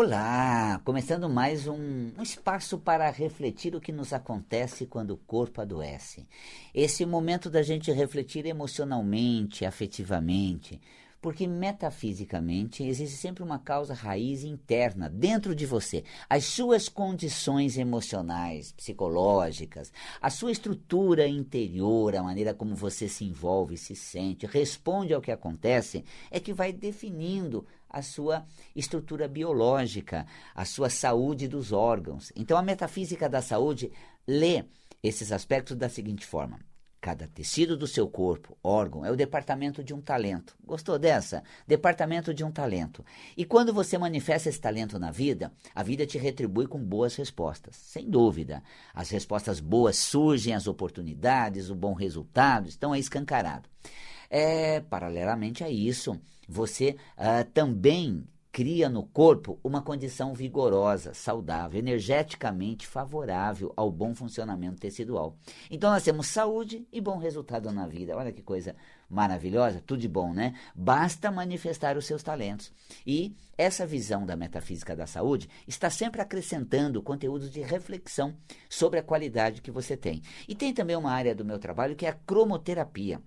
Olá! Começando mais um, um, espaço para refletir o que nos acontece quando o corpo adoece. Esse momento da gente refletir emocionalmente, afetivamente, porque metafisicamente existe sempre uma causa raiz interna dentro de você. As suas condições emocionais, psicológicas, a sua estrutura interior, a maneira como você se envolve, se sente, responde ao que acontece, é que vai definindo a sua estrutura biológica, a sua saúde dos órgãos. Então a metafísica da saúde lê esses aspectos da seguinte forma: Cada tecido do seu corpo, órgão, é o departamento de um talento. Gostou dessa? Departamento de um talento. E quando você manifesta esse talento na vida, a vida te retribui com boas respostas. Sem dúvida. As respostas boas surgem, as oportunidades, o bom resultado estão aí escancarado. É, paralelamente a isso, você uh, também cria no corpo uma condição vigorosa, saudável, energeticamente favorável ao bom funcionamento tecidual. Então nós temos saúde e bom resultado na vida. Olha que coisa maravilhosa, tudo de bom, né? Basta manifestar os seus talentos. E essa visão da metafísica da saúde está sempre acrescentando conteúdos de reflexão sobre a qualidade que você tem. E tem também uma área do meu trabalho que é a cromoterapia.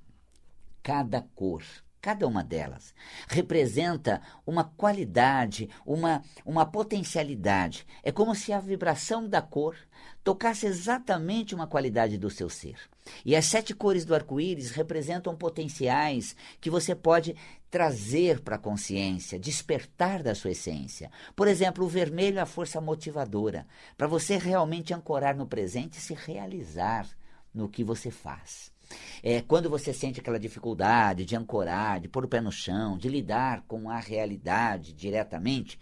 Cada cor Cada uma delas representa uma qualidade, uma, uma potencialidade. É como se a vibração da cor tocasse exatamente uma qualidade do seu ser. E as sete cores do arco-íris representam potenciais que você pode trazer para a consciência, despertar da sua essência. Por exemplo, o vermelho é a força motivadora, para você realmente ancorar no presente e se realizar no que você faz. É, quando você sente aquela dificuldade de ancorar, de pôr o pé no chão, de lidar com a realidade diretamente,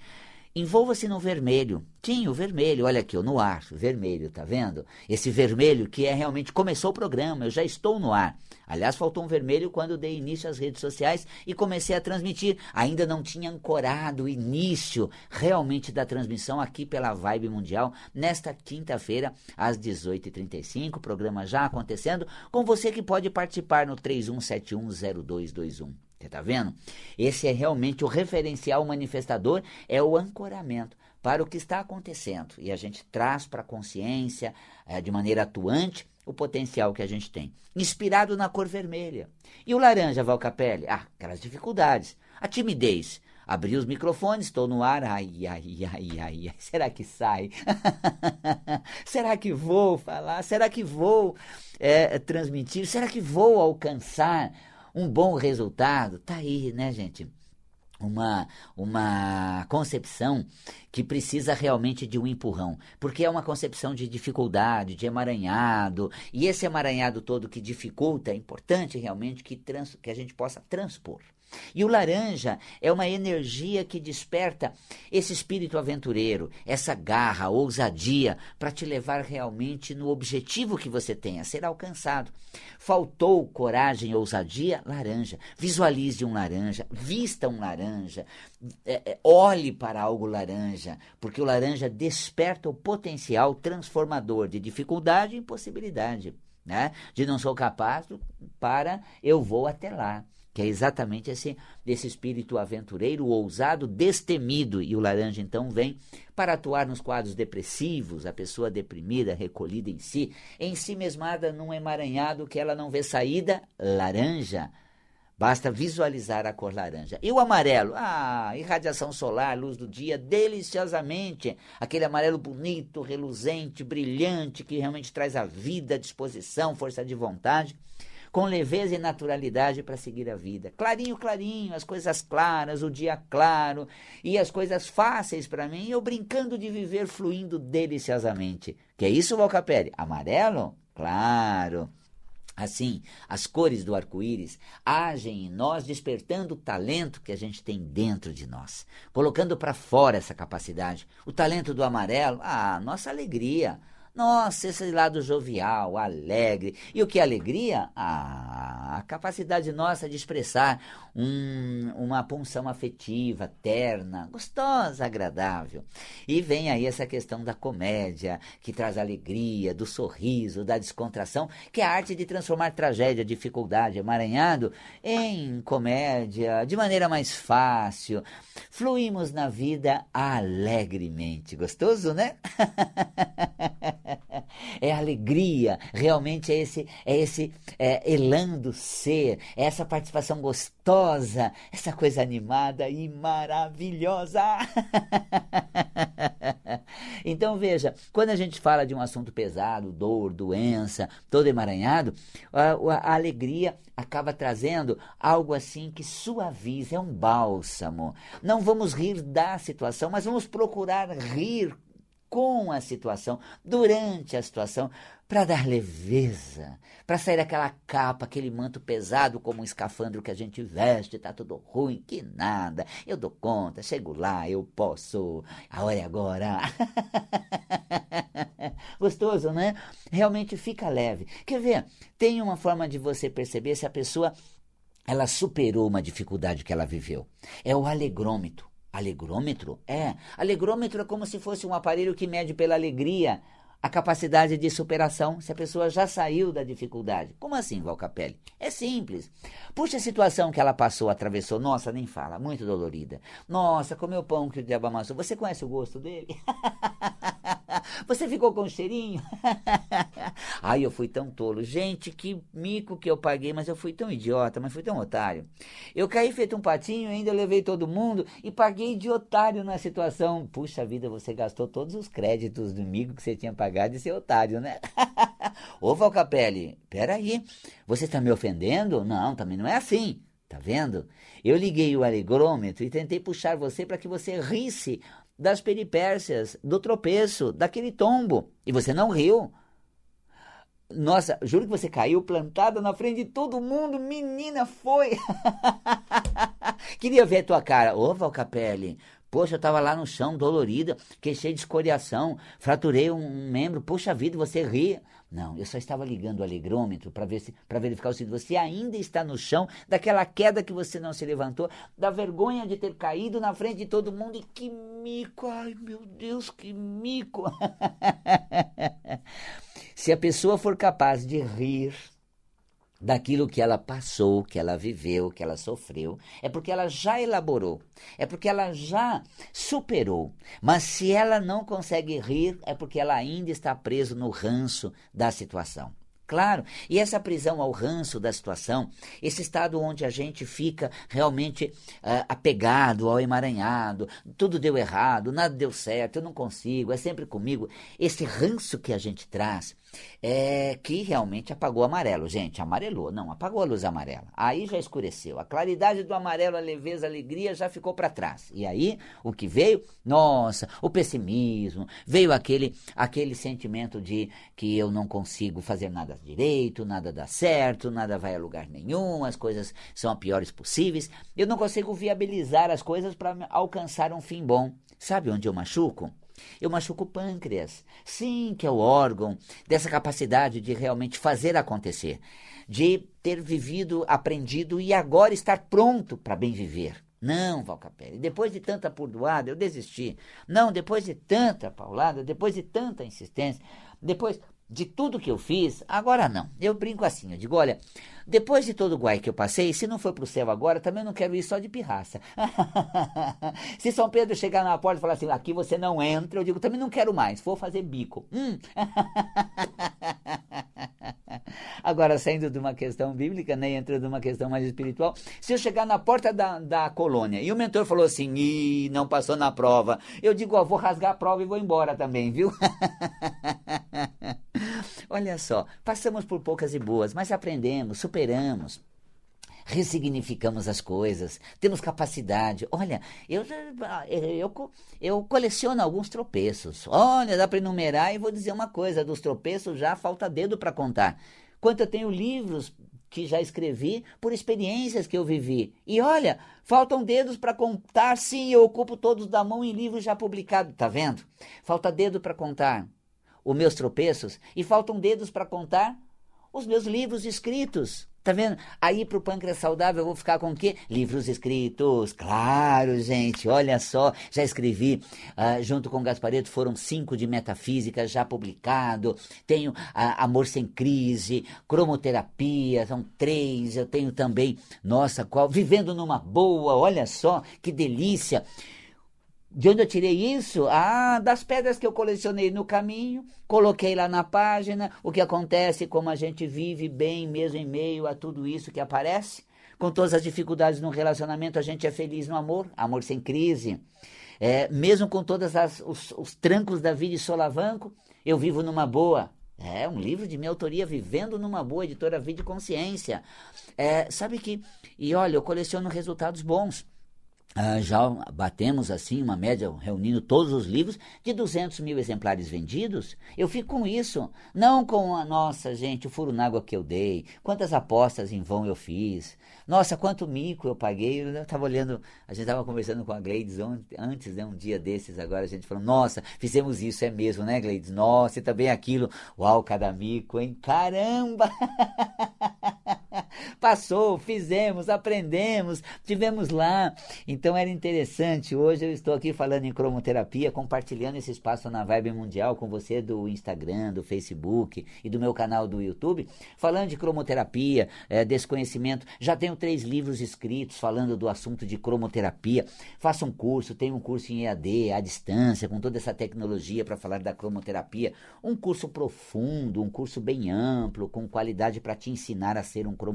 Envolva-se no vermelho. Tinha o vermelho, olha aqui, no ar, vermelho, tá vendo? Esse vermelho que é realmente começou o programa, eu já estou no ar. Aliás, faltou um vermelho quando dei início às redes sociais e comecei a transmitir. Ainda não tinha ancorado o início realmente da transmissão aqui pela Vibe Mundial, nesta quinta-feira, às 18h35, programa já acontecendo, com você que pode participar no 31710221. Você está vendo? Esse é realmente o referencial manifestador, é o ancoramento para o que está acontecendo. E a gente traz para a consciência, é, de maneira atuante, o potencial que a gente tem. Inspirado na cor vermelha. E o laranja, Valcapelli? Ah, aquelas dificuldades. A timidez. Abri os microfones, estou no ar. Ai, ai, ai, ai, ai. Será que sai? Será que vou falar? Será que vou é, transmitir? Será que vou alcançar um bom resultado, tá aí, né, gente? Uma, uma concepção que precisa realmente de um empurrão, porque é uma concepção de dificuldade, de emaranhado, e esse emaranhado todo que dificulta, é importante realmente que, trans, que a gente possa transpor. E o laranja é uma energia que desperta esse espírito aventureiro, essa garra, ousadia para te levar realmente no objetivo que você tem a ser alcançado. Faltou coragem, ousadia, laranja. Visualize um laranja, vista um laranja, é, é, olhe para algo laranja, porque o laranja desperta o potencial transformador de dificuldade em possibilidade. Né? De não sou capaz para eu vou até lá que é exatamente esse, espírito aventureiro, ousado, destemido. E o laranja então vem para atuar nos quadros depressivos, a pessoa deprimida, recolhida em si, em si mesmada num emaranhado que ela não vê saída, laranja. Basta visualizar a cor laranja. E o amarelo? Ah, irradiação solar, luz do dia, deliciosamente. Aquele amarelo bonito, reluzente, brilhante, que realmente traz a vida, disposição, força de vontade com leveza e naturalidade para seguir a vida. Clarinho, clarinho, as coisas claras, o dia claro e as coisas fáceis para mim, eu brincando de viver fluindo deliciosamente. Que é isso, Valcapelli? Amarelo? Claro. Assim, as cores do arco-íris agem em nós, despertando o talento que a gente tem dentro de nós, colocando para fora essa capacidade. O talento do amarelo, ah, nossa alegria, Nossa, esse lado jovial, alegre. E o que é alegria? Ah, a capacidade nossa de expressar um, uma punção afetiva, terna, gostosa, agradável. E vem aí essa questão da comédia, que traz alegria, do sorriso, da descontração, que é a arte de transformar tragédia, dificuldade, emaranhado em comédia, de maneira mais fácil. Fluímos na vida alegremente. Gostoso, né? é alegria, realmente é esse, é esse é, elando ser, é essa participação gostosa, essa coisa animada e maravilhosa. então veja, quando a gente fala de um assunto pesado, dor, doença, todo emaranhado, a, a alegria acaba trazendo algo assim que suaviza, é um bálsamo. Não vamos rir da situação, mas vamos procurar rir com a situação, durante a situação, para dar leveza, para sair daquela capa, aquele manto pesado como um escafandro que a gente veste, tá tudo ruim, que nada, eu dou conta, chego lá, eu posso, a hora é agora. Gostoso, né? Realmente fica leve. Quer ver? Tem uma forma de você perceber se a pessoa ela superou uma dificuldade que ela viveu. É o alegrômetro. Alegrômetro? É. Alegrômetro é como se fosse um aparelho que mede pela alegria a capacidade de superação se a pessoa já saiu da dificuldade. Como assim, Valcapelli? É simples. Puxa a situação que ela passou, atravessou. Nossa, nem fala, muito dolorida. Nossa, comeu pão que o diabo amassou. Você conhece o gosto dele? Você ficou com cheirinho? Ai, eu fui tão tolo. Gente, que mico que eu paguei, mas eu fui tão idiota, mas fui tão otário. Eu caí feito um patinho, ainda levei todo mundo e paguei de otário na situação. Puxa vida, você gastou todos os créditos do mico que você tinha pagado de ser otário, né? Ô, Valcapelli, peraí. Você está me ofendendo? Não, também não é assim. Tá vendo? Eu liguei o alegrômetro e tentei puxar você para que você risse das peripécias, do tropeço, daquele tombo. E você não riu. Nossa, juro que você caiu plantada na frente de todo mundo. Menina, foi. Queria ver a tua cara. Ô, Valcapelli, Poxa, eu estava lá no chão, dolorida, que cheio de escoriação, fraturei um membro. Poxa vida, você ri. Não, eu só estava ligando o alegrômetro para ver se para verificar se você ainda está no chão daquela queda que você não se levantou, da vergonha de ter caído na frente de todo mundo e que mico, ai meu Deus, que mico. se a pessoa for capaz de rir daquilo que ela passou, que ela viveu, que ela sofreu, é porque ela já elaborou, é porque ela já superou. Mas se ela não consegue rir, é porque ela ainda está preso no ranço da situação. Claro, e essa prisão ao ranço da situação, esse estado onde a gente fica realmente uh, apegado ao emaranhado, tudo deu errado, nada deu certo, eu não consigo, é sempre comigo. Esse ranço que a gente traz, é, que realmente apagou o amarelo. Gente, amarelou, não, apagou a luz amarela. Aí já escureceu. A claridade do amarelo, a leveza, a alegria já ficou para trás. E aí, o que veio? Nossa, o pessimismo, veio aquele, aquele sentimento de que eu não consigo fazer nada direito, nada dá certo, nada vai a lugar nenhum, as coisas são as piores possíveis. Eu não consigo viabilizar as coisas para alcançar um fim bom. Sabe onde eu machuco? Eu machuco o pâncreas. Sim, que é o órgão dessa capacidade de realmente fazer acontecer, de ter vivido, aprendido e agora estar pronto para bem viver. Não, Valcapelli, depois de tanta purdoada, eu desisti. Não, depois de tanta paulada, depois de tanta insistência, depois de tudo que eu fiz, agora não. Eu brinco assim, eu digo, olha, depois de todo o guai que eu passei, se não for para o céu agora, também não quero ir só de pirraça. se São Pedro chegar na porta e falar assim, aqui você não entra, eu digo, também não quero mais, vou fazer bico. Hum. Agora, saindo de uma questão bíblica, né, entrando numa questão mais espiritual, se eu chegar na porta da, da colônia e o mentor falou assim, Ih, não passou na prova, eu digo, ó, vou rasgar a prova e vou embora também, viu? Olha só, passamos por poucas e boas, mas aprendemos, superamos ressignificamos as coisas, temos capacidade. Olha, eu, eu, eu coleciono alguns tropeços. Olha, dá para enumerar e vou dizer uma coisa: dos tropeços já falta dedo para contar. Quanto eu tenho livros que já escrevi por experiências que eu vivi. E olha, faltam dedos para contar. Sim, eu ocupo todos da mão em livros já publicados. Tá vendo? Falta dedo para contar os meus tropeços e faltam dedos para contar os meus livros escritos. Tá vendo? Aí pro pâncreas saudável eu vou ficar com o quê? Livros escritos. Claro, gente, olha só. Já escrevi uh, junto com Gaspareto, foram cinco de metafísica já publicado. Tenho uh, Amor Sem Crise, Cromoterapia, são três. Eu tenho também, nossa, qual? Vivendo numa boa, olha só, que delícia. De onde eu tirei isso? Ah, das pedras que eu colecionei no caminho, coloquei lá na página o que acontece, como a gente vive bem mesmo em meio a tudo isso que aparece. Com todas as dificuldades no relacionamento, a gente é feliz no amor, amor sem crise. É, mesmo com todos os, os trancos da vida e solavanco, eu vivo numa boa. É um livro de minha autoria, Vivendo numa Boa, editora Vida e Consciência. É, sabe que, e olha, eu coleciono resultados bons. Uh, já batemos assim uma média, reunindo todos os livros, de 200 mil exemplares vendidos. Eu fico com isso, não com a nossa, gente, o furo na água que eu dei, quantas apostas em vão eu fiz, nossa, quanto mico eu paguei. Eu estava olhando, a gente estava conversando com a Gleides antes, né, um dia desses, agora a gente falou, nossa, fizemos isso, é mesmo, né, Gleides? Nossa, e também aquilo, uau, cada mico, hein? Caramba! Passou, fizemos, aprendemos, tivemos lá. Então era interessante. Hoje eu estou aqui falando em cromoterapia, compartilhando esse espaço na Vibe Mundial com você do Instagram, do Facebook e do meu canal do YouTube, falando de cromoterapia, é, desse conhecimento. Já tenho três livros escritos falando do assunto de cromoterapia. Faço um curso, tenho um curso em EAD, à distância, com toda essa tecnologia para falar da cromoterapia. Um curso profundo, um curso bem amplo, com qualidade para te ensinar a ser um cromoterapeuta.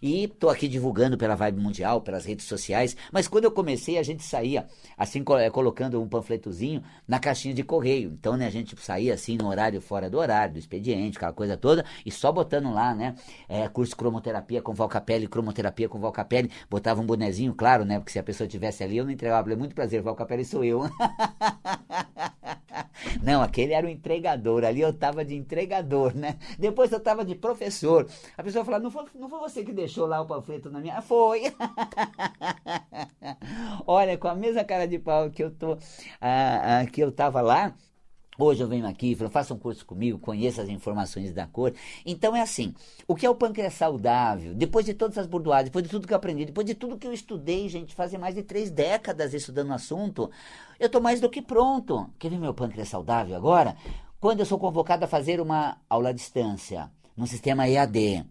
E estou aqui divulgando pela Vibe Mundial, pelas redes sociais. Mas quando eu comecei, a gente saía assim, eh, colocando um panfletozinho na caixinha de correio. Então, né, a gente saía assim no horário fora do horário, do expediente, aquela coisa toda, e só botando lá, né, é, curso cromoterapia com Valcapelli, cromoterapia com Valcapelli, botava um bonezinho, claro, né, porque se a pessoa tivesse ali, eu não entregava. Muito prazer, Valcapelli sou eu. Não, aquele era o entregador, ali eu estava de entregador, né? Depois eu estava de professor. A pessoa falou, não foi, não foi você que deixou lá o panfleto na minha? Foi. Olha, com a mesma cara de pau que eu tô, ah, ah, que eu estava lá, Hoje eu venho aqui, falo, faça um curso comigo, conheça as informações da cor. Então é assim, o que é o pâncreas saudável? Depois de todas as burdoadas, depois de tudo que eu aprendi, depois de tudo que eu estudei, gente, fazem mais de três décadas estudando o assunto, eu estou mais do que pronto. Quer ver meu pâncreas saudável agora? Quando eu sou convocado a fazer uma aula à distância, no sistema EAD,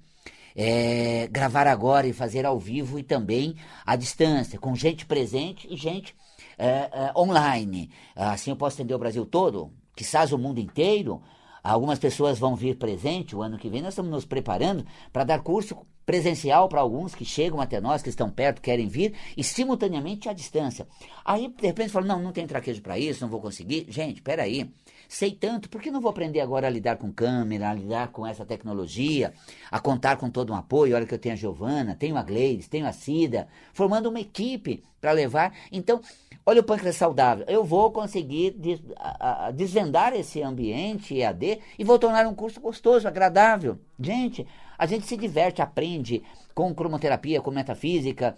é, gravar agora e fazer ao vivo e também à distância, com gente presente e gente é, é, online. Assim eu posso atender o Brasil todo? Quizás o mundo inteiro. Algumas pessoas vão vir presente o ano que vem. Nós estamos nos preparando para dar curso presencial para alguns que chegam até nós, que estão perto, querem vir, e simultaneamente à distância. Aí, de repente, fala: não, não tem traquejo para isso, não vou conseguir. Gente, peraí. Sei tanto, por que não vou aprender agora a lidar com câmera, a lidar com essa tecnologia, a contar com todo um apoio? Olha que eu tenho a Giovana, tenho a Gleides, tenho a Cida, formando uma equipe para levar. Então, Olha o pâncreas saudável. Eu vou conseguir des, a, a, desvendar esse ambiente EAD e vou tornar um curso gostoso, agradável. Gente, a gente se diverte, aprende com cromoterapia, com metafísica,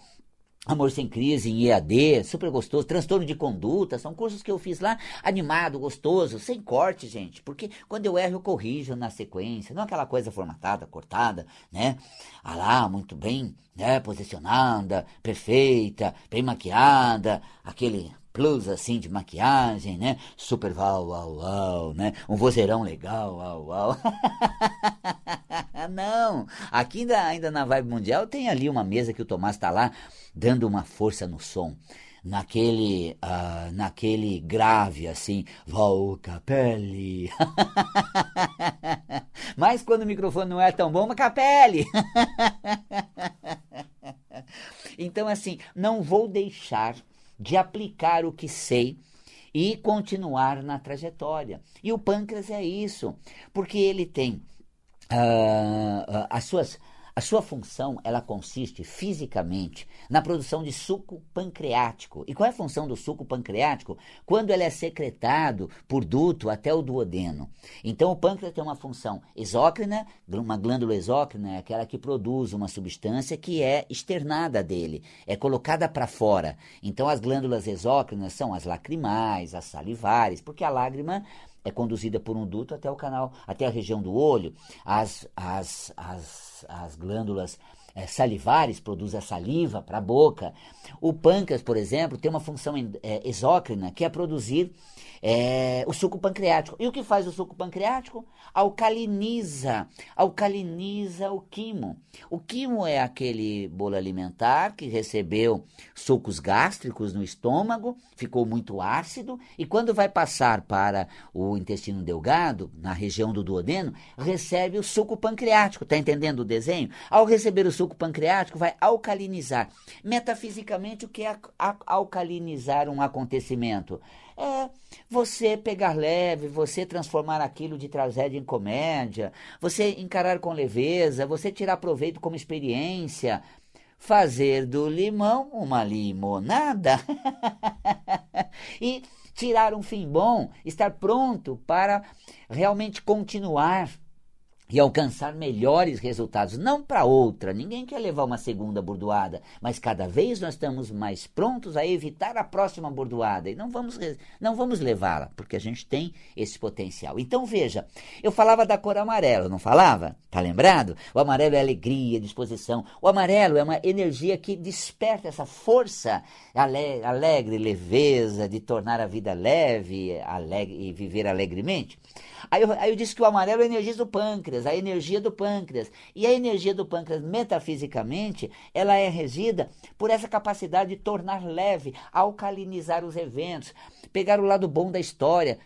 Amor Sem Crise em EAD, super gostoso. Transtorno de conduta, são cursos que eu fiz lá, animado, gostoso, sem corte, gente. Porque quando eu erro, eu corrijo na sequência. Não aquela coisa formatada, cortada, né? Ah lá, muito bem, né? Posicionada, perfeita, bem maquiada, aquele plus assim de maquiagem, né? Super uau, uau, uau, né? Um vozeirão legal, uau, uau. Não, aqui ainda, ainda na Vibe Mundial tem ali uma mesa que o Tomás está lá dando uma força no som naquele uh, naquele grave assim, Val Capelli. Mas quando o microfone não é tão bom, Capelli. então assim, não vou deixar de aplicar o que sei e continuar na trajetória. E o pâncreas é isso, porque ele tem uh, as suas a sua função, ela consiste fisicamente na produção de suco pancreático. E qual é a função do suco pancreático? Quando ele é secretado por duto até o duodeno. Então o pâncreas tem uma função exócrina, uma glândula exócrina é aquela que produz uma substância que é externada dele, é colocada para fora. Então as glândulas exócrinas são as lacrimais, as salivares, porque a lágrima é conduzida por um duto até o canal, até a região do olho. As, as, as, as glândulas é, salivares produzem a saliva para a boca. O pâncreas, por exemplo, tem uma função é, exócrina que é produzir é, o suco pancreático. E o que faz o suco pancreático? Alcaliniza, alcaliniza o quimo. O quimo é aquele bolo alimentar que recebeu sucos gástricos no estômago, ficou muito ácido e quando vai passar para o intestino delgado, na região do duodeno, recebe o suco pancreático. Está entendendo o desenho? Ao receber o suco pancreático, vai alcalinizar. Metafisicamente, o que é alcalinizar um acontecimento? É você pegar leve, você transformar aquilo de tragédia em comédia, você encarar com leveza, você tirar proveito como experiência, fazer do limão uma limonada. E tirar um fim bom, estar pronto para realmente continuar e alcançar melhores resultados, não para outra. Ninguém quer levar uma segunda bordoada, mas cada vez nós estamos mais prontos a evitar a próxima bordoada e não vamos não vamos levá-la, porque a gente tem esse potencial. Então veja, eu falava da cor amarela, não falava? Tá lembrado? O amarelo é alegria, disposição. O amarelo é uma energia que desperta essa força alegre, leveza de tornar a vida leve, alegre e viver alegremente. Aí eu, aí eu disse que o amarelo é energia do pâncreas, a energia do pâncreas. E a energia do pâncreas, metafisicamente, ela é regida por essa capacidade de tornar leve, alcalinizar os eventos, pegar o lado bom da história,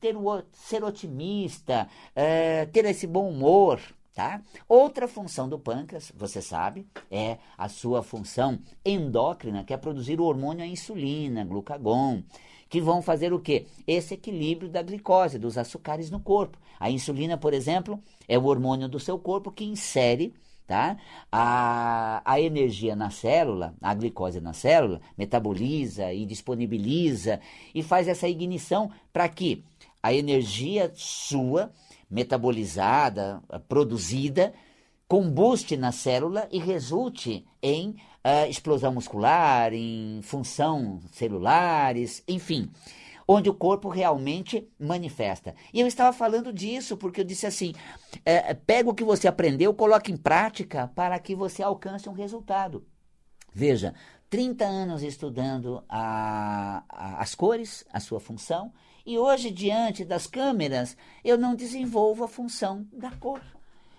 ter, ser otimista, é, ter esse bom humor. Tá? Outra função do pâncreas, você sabe, é a sua função endócrina, que é produzir o hormônio a insulina, glucagon que vão fazer o quê? Esse equilíbrio da glicose, dos açúcares no corpo. A insulina, por exemplo, é o hormônio do seu corpo que insere tá? A, a energia na célula, a glicose na célula, metaboliza e disponibiliza e faz essa ignição para que a energia sua, metabolizada, produzida, combuste na célula e resulte em uh, explosão muscular, em função celulares, enfim, onde o corpo realmente manifesta. E eu estava falando disso porque eu disse assim: é, pega o que você aprendeu, coloque em prática para que você alcance um resultado. Veja, 30 anos estudando a, a, as cores, a sua função, e hoje, diante das câmeras, eu não desenvolvo a função da cor.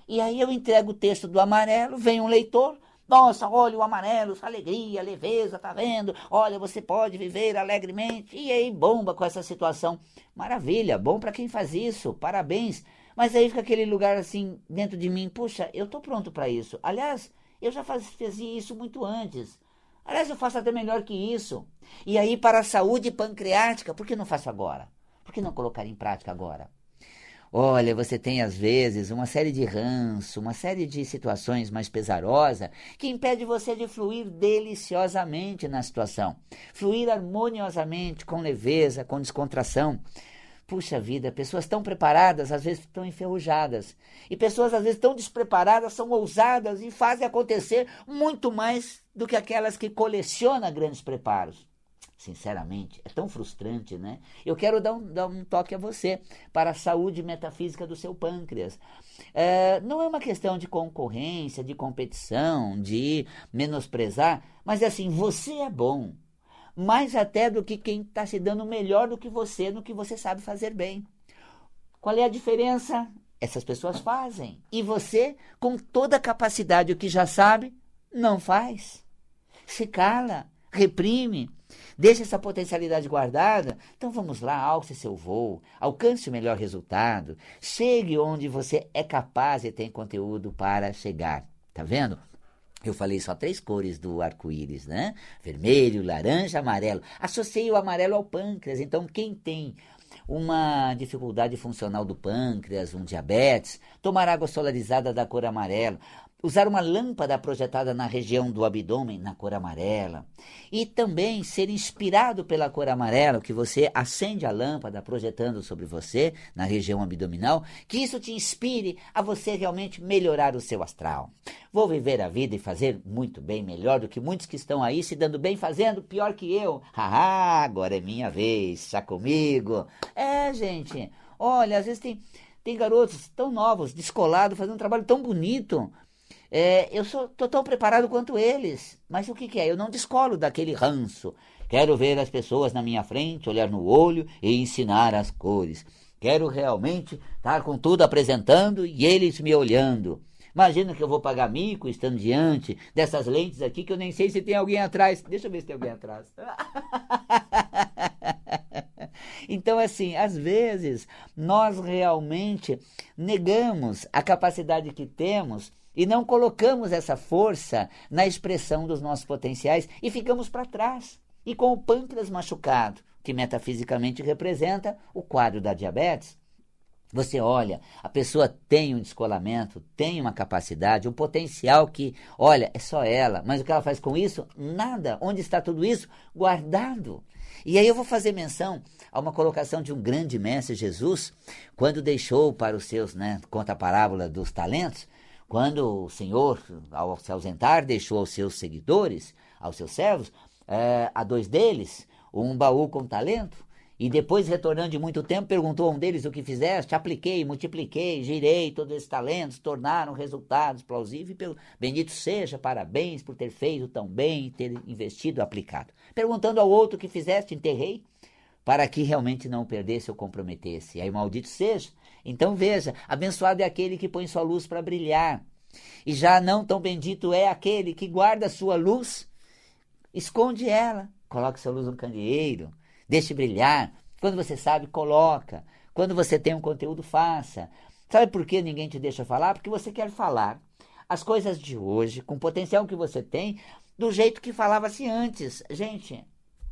E aí eu entrego o texto do amarelo, vem um leitor, nossa, olha o amarelo, alegria, leveza, tá vendo? Olha, você pode viver alegremente. E aí bomba com essa situação. Maravilha, bom para quem faz isso, parabéns. Mas aí fica aquele lugar assim dentro de mim, puxa, eu tô pronto para isso. Aliás, eu já faz, fazia isso muito antes. Aliás, eu faço até melhor que isso. E aí, para a saúde pancreática, por que não faço agora? Por que não colocar em prática agora? Olha, você tem às vezes uma série de ranço, uma série de situações mais pesarosas que impede você de fluir deliciosamente na situação, fluir harmoniosamente, com leveza, com descontração. Puxa vida, pessoas tão preparadas às vezes estão enferrujadas. E pessoas às vezes tão despreparadas são ousadas e fazem acontecer muito mais do que aquelas que colecionam grandes preparos sinceramente, é tão frustrante, né? Eu quero dar um, dar um toque a você para a saúde metafísica do seu pâncreas. É, não é uma questão de concorrência, de competição, de menosprezar, mas é assim, você é bom. Mais até do que quem está se dando melhor do que você, no que você sabe fazer bem. Qual é a diferença? Essas pessoas fazem. E você, com toda a capacidade, o que já sabe, não faz. Se cala, reprime, Deixe essa potencialidade guardada. Então vamos lá, alce seu voo, alcance o melhor resultado, chegue onde você é capaz e tem conteúdo para chegar. Tá vendo? Eu falei só três cores do arco-íris, né? Vermelho, laranja, amarelo. Associei o amarelo ao pâncreas. Então, quem tem uma dificuldade funcional do pâncreas, um diabetes, tomar água solarizada da cor amarela, usar uma lâmpada projetada na região do abdômen na cor amarela e também ser inspirado pela cor amarela que você acende a lâmpada projetando sobre você na região abdominal, que isso te inspire a você realmente melhorar o seu astral. Vou viver a vida e fazer muito bem, melhor do que muitos que estão aí se dando bem fazendo pior que eu. Haha, agora é minha vez, está comigo. É, gente, Olha, às vezes tem, tem garotos tão novos, descolados, fazendo um trabalho tão bonito. É, eu sou tô tão preparado quanto eles. Mas o que, que é? Eu não descolo daquele ranço. Quero ver as pessoas na minha frente, olhar no olho e ensinar as cores. Quero realmente estar com tudo apresentando e eles me olhando. Imagina que eu vou pagar mico estando diante dessas lentes aqui que eu nem sei se tem alguém atrás. Deixa eu ver se tem alguém atrás. Então, assim, às vezes nós realmente negamos a capacidade que temos e não colocamos essa força na expressão dos nossos potenciais e ficamos para trás. E com o pâncreas machucado, que metafisicamente representa o quadro da diabetes, você olha, a pessoa tem um descolamento, tem uma capacidade, um potencial que, olha, é só ela, mas o que ela faz com isso? Nada. Onde está tudo isso? Guardado. E aí eu vou fazer menção a uma colocação de um grande mestre, Jesus, quando deixou para os seus, né, conta a parábola dos talentos, quando o Senhor, ao se ausentar, deixou aos seus seguidores, aos seus servos, é, a dois deles, um baú com talento, e depois, retornando de muito tempo, perguntou a um deles o que fizeste. Apliquei, multipliquei, girei todos esses talentos, tornaram resultados plausíveis. Bendito seja, parabéns por ter feito tão bem ter investido aplicado. Perguntando ao outro o que fizeste, enterrei, para que realmente não perdesse ou comprometesse. Aí, maldito seja. Então veja, abençoado é aquele que põe sua luz para brilhar. E já não tão bendito é aquele que guarda sua luz, esconde ela, coloca sua luz no candeeiro Deixe brilhar. Quando você sabe, coloca. Quando você tem um conteúdo, faça. Sabe por que ninguém te deixa falar? Porque você quer falar as coisas de hoje, com o potencial que você tem, do jeito que falava-se antes. Gente,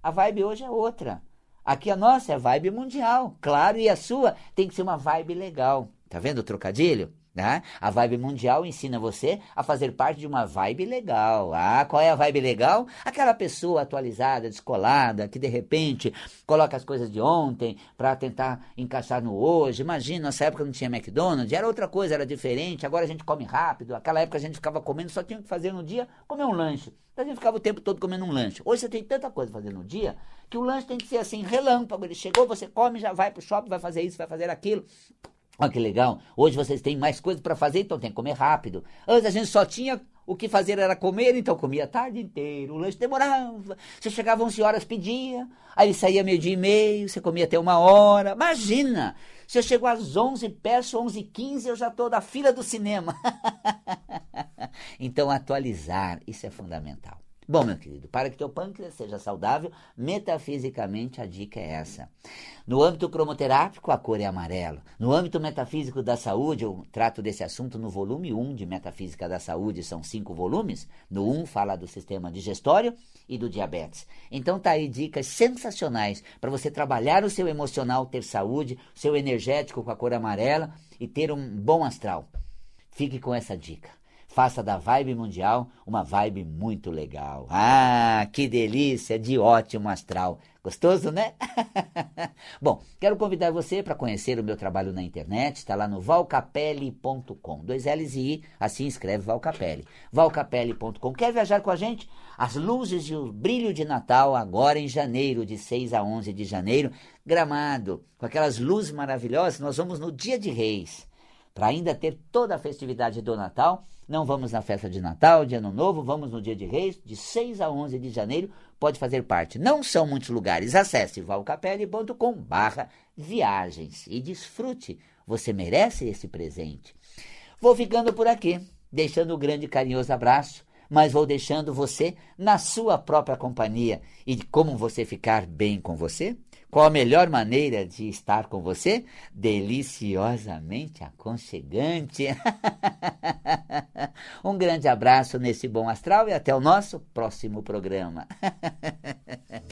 a vibe hoje é outra. Aqui a nossa é vibe mundial, claro, e a sua tem que ser uma vibe legal. Tá vendo o trocadilho? Né? A vibe mundial ensina você a fazer parte de uma vibe legal. Ah, qual é a vibe legal? Aquela pessoa atualizada, descolada, que de repente coloca as coisas de ontem para tentar encaixar no hoje. Imagina, nessa época não tinha McDonald's, era outra coisa, era diferente. Agora a gente come rápido. Aquela época a gente ficava comendo, só tinha que fazer no dia comer um lanche. A gente ficava o tempo todo comendo um lanche. Hoje você tem tanta coisa fazer no dia que o lanche tem que ser assim, relâmpago. Ele chegou, você come, já vai pro shopping, vai fazer isso, vai fazer aquilo. Olha que legal. Hoje vocês têm mais coisas para fazer, então tem que comer rápido. Antes a gente só tinha o que fazer era comer, então comia a tarde inteira. O lanche demorava. Você chegava 11 horas, pedia. Aí saía meio-dia e meio, você comia até uma hora. Imagina! Se eu chego às 11, peço 11 h 15, eu já estou da fila do cinema. então atualizar, isso é fundamental. Bom, meu querido, para que teu pâncreas seja saudável, metafisicamente a dica é essa. No âmbito cromoterápico, a cor é amarelo. No âmbito metafísico da saúde, eu trato desse assunto no volume 1 de Metafísica da Saúde, são cinco volumes. No 1 fala do sistema digestório e do diabetes. Então tá aí dicas sensacionais para você trabalhar o seu emocional, ter saúde, seu energético com a cor amarela e ter um bom astral. Fique com essa dica. Faça da vibe mundial uma vibe muito legal. Ah, que delícia de ótimo astral. Gostoso, né? Bom, quero convidar você para conhecer o meu trabalho na internet. Está lá no valcapelli.com. Dois L's e I, assim escreve Valcapelli. Valcapelli.com. Quer viajar com a gente? As luzes e o brilho de Natal agora em janeiro, de 6 a 11 de janeiro. Gramado, com aquelas luzes maravilhosas. Nós vamos no Dia de Reis para ainda ter toda a festividade do Natal. Não vamos na festa de Natal, de Ano Novo, vamos no Dia de Reis, de 6 a 11 de janeiro, pode fazer parte. Não são muitos lugares. Acesse valcapelli.com barra viagens e desfrute. Você merece esse presente. Vou ficando por aqui, deixando um grande carinhoso abraço, mas vou deixando você na sua própria companhia. E como você ficar bem com você? Qual a melhor maneira de estar com você? Deliciosamente aconchegante. um grande abraço nesse bom astral e até o nosso próximo programa.